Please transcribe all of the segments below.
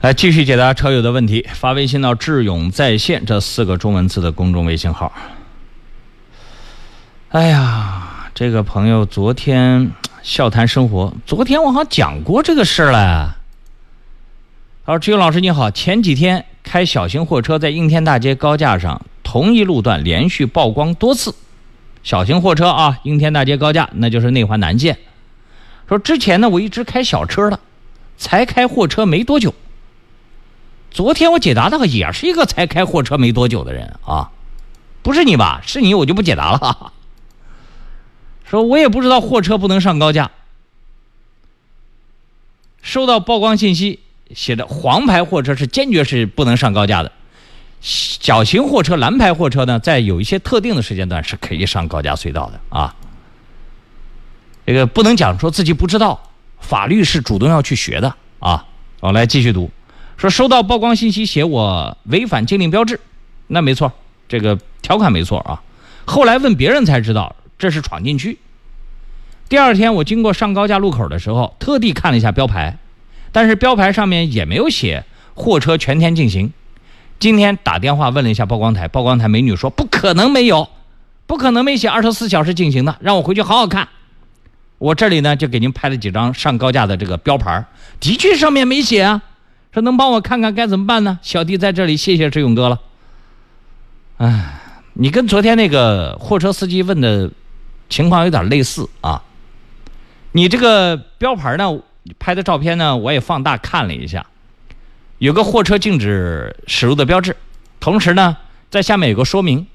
来继续解答车友的问题，发微信到“智勇在线”这四个中文字的公众微信号。哎呀，这个朋友昨天 笑谈生活，昨天我好像讲过这个事儿了。他说：“志勇老师你好，前几天开小型货车在应天大街高架上同一路段连续曝光多次，小型货车啊，应天大街高架那就是内环南线。说之前呢我一直开小车的，才开货车没多久。”昨天我解答的也是一个才开货车没多久的人啊，不是你吧？是你我就不解答了。说我也不知道货车不能上高架。收到曝光信息，写着黄牌货车是坚决是不能上高架的，小型货车、蓝牌货车呢，在有一些特定的时间段是可以上高架隧道的啊。这个不能讲说自己不知道，法律是主动要去学的啊。我来继续读。说收到曝光信息，写我违反禁令标志，那没错，这个条款没错啊。后来问别人才知道这是闯禁区。第二天我经过上高架路口的时候，特地看了一下标牌，但是标牌上面也没有写货车全天进行。今天打电话问了一下曝光台，曝光台美女说不可能没有，不可能没写二十四小时进行的，让我回去好好看。我这里呢就给您拍了几张上高架的这个标牌，的确上面没写啊。说能帮我看看该怎么办呢？小弟在这里谢谢志勇哥了。哎，你跟昨天那个货车司机问的情况有点类似啊。你这个标牌呢，拍的照片呢，我也放大看了一下，有个货车禁止驶入的标志，同时呢，在下面有个说明，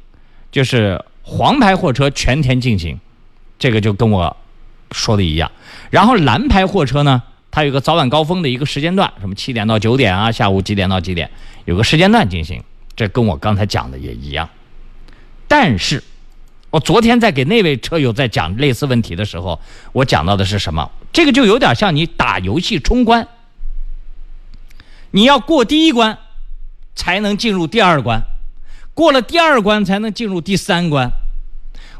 就是黄牌货车全天禁行，这个就跟我说的一样。然后蓝牌货车呢？它有个早晚高峰的一个时间段，什么七点到九点啊，下午几点到几点，有个时间段进行，这跟我刚才讲的也一样。但是，我昨天在给那位车友在讲类似问题的时候，我讲到的是什么？这个就有点像你打游戏冲关，你要过第一关，才能进入第二关，过了第二关才能进入第三关。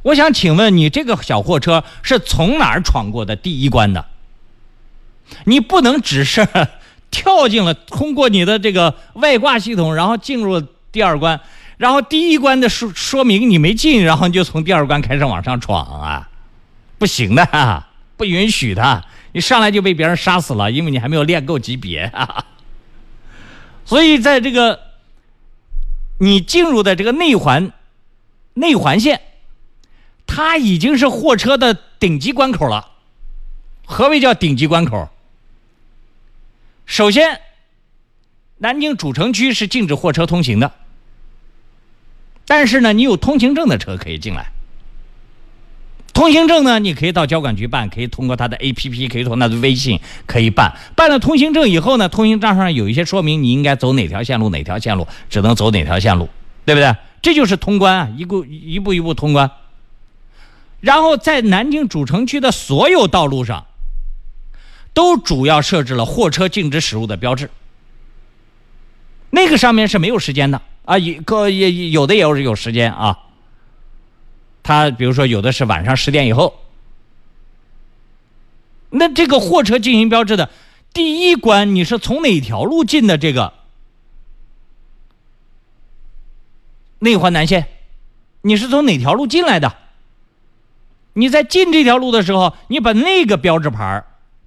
我想请问你，这个小货车是从哪儿闯过的第一关的？你不能只是 跳进了，通过你的这个外挂系统，然后进入第二关，然后第一关的说说明你没进，然后你就从第二关开始往上闯啊，不行的，不允许的，你上来就被别人杀死了，因为你还没有练够级别啊。所以在这个你进入的这个内环内环线，它已经是货车的顶级关口了。何为叫顶级关口？首先，南京主城区是禁止货车通行的，但是呢，你有通行证的车可以进来。通行证呢，你可以到交管局办，可以通过他的 APP，可以通过他的微信可以办。办了通行证以后呢，通行证上有一些说明，你应该走哪条线路，哪条线路只能走哪条线路，对不对？这就是通关，一步一步一步通关。然后在南京主城区的所有道路上。都主要设置了货车禁止驶入的标志，那个上面是没有时间的啊，有个也有的也有有时间啊。他比如说有的是晚上十点以后，那这个货车进行标志的第一关，你是从哪条路进的？这个内环南线，你是从哪条路进来的？你在进这条路的时候，你把那个标志牌。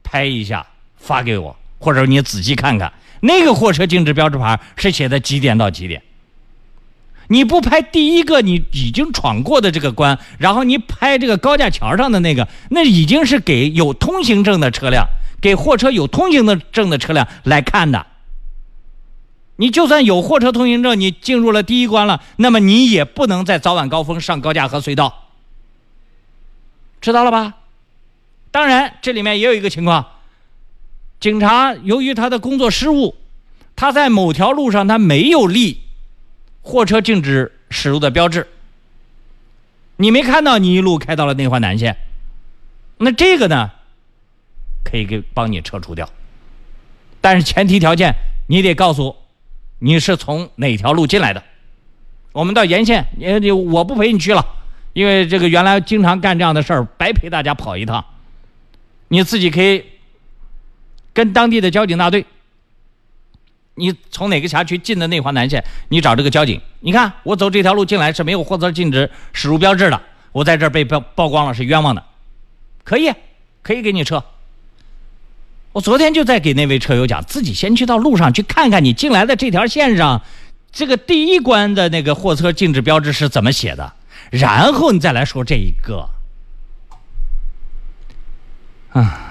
拍一下发给我，或者你仔细看看那个货车禁止标志牌是写的几点到几点。你不拍第一个你已经闯过的这个关，然后你拍这个高架桥上的那个，那已经是给有通行证的车辆，给货车有通行的证的车辆来看的。你就算有货车通行证，你进入了第一关了，那么你也不能在早晚高峰上高架和隧道，知道了吧？当然，这里面也有一个情况，警察由于他的工作失误，他在某条路上他没有立货车禁止驶入的标志，你没看到，你一路开到了内环南线，那这个呢，可以给帮你撤除掉，但是前提条件你得告诉你是从哪条路进来的，我们到沿线，你我不陪你去了，因为这个原来经常干这样的事儿，白陪大家跑一趟。你自己可以跟当地的交警大队。你从哪个辖区进的内环南线，你找这个交警，你看我走这条路进来是没有货车禁止驶入标志的，我在这儿被曝曝光了是冤枉的，可以，可以给你撤。我昨天就在给那位车友讲，自己先去到路上去看看，你进来的这条线上，这个第一关的那个货车禁止标志是怎么写的，然后你再来说这一个，啊。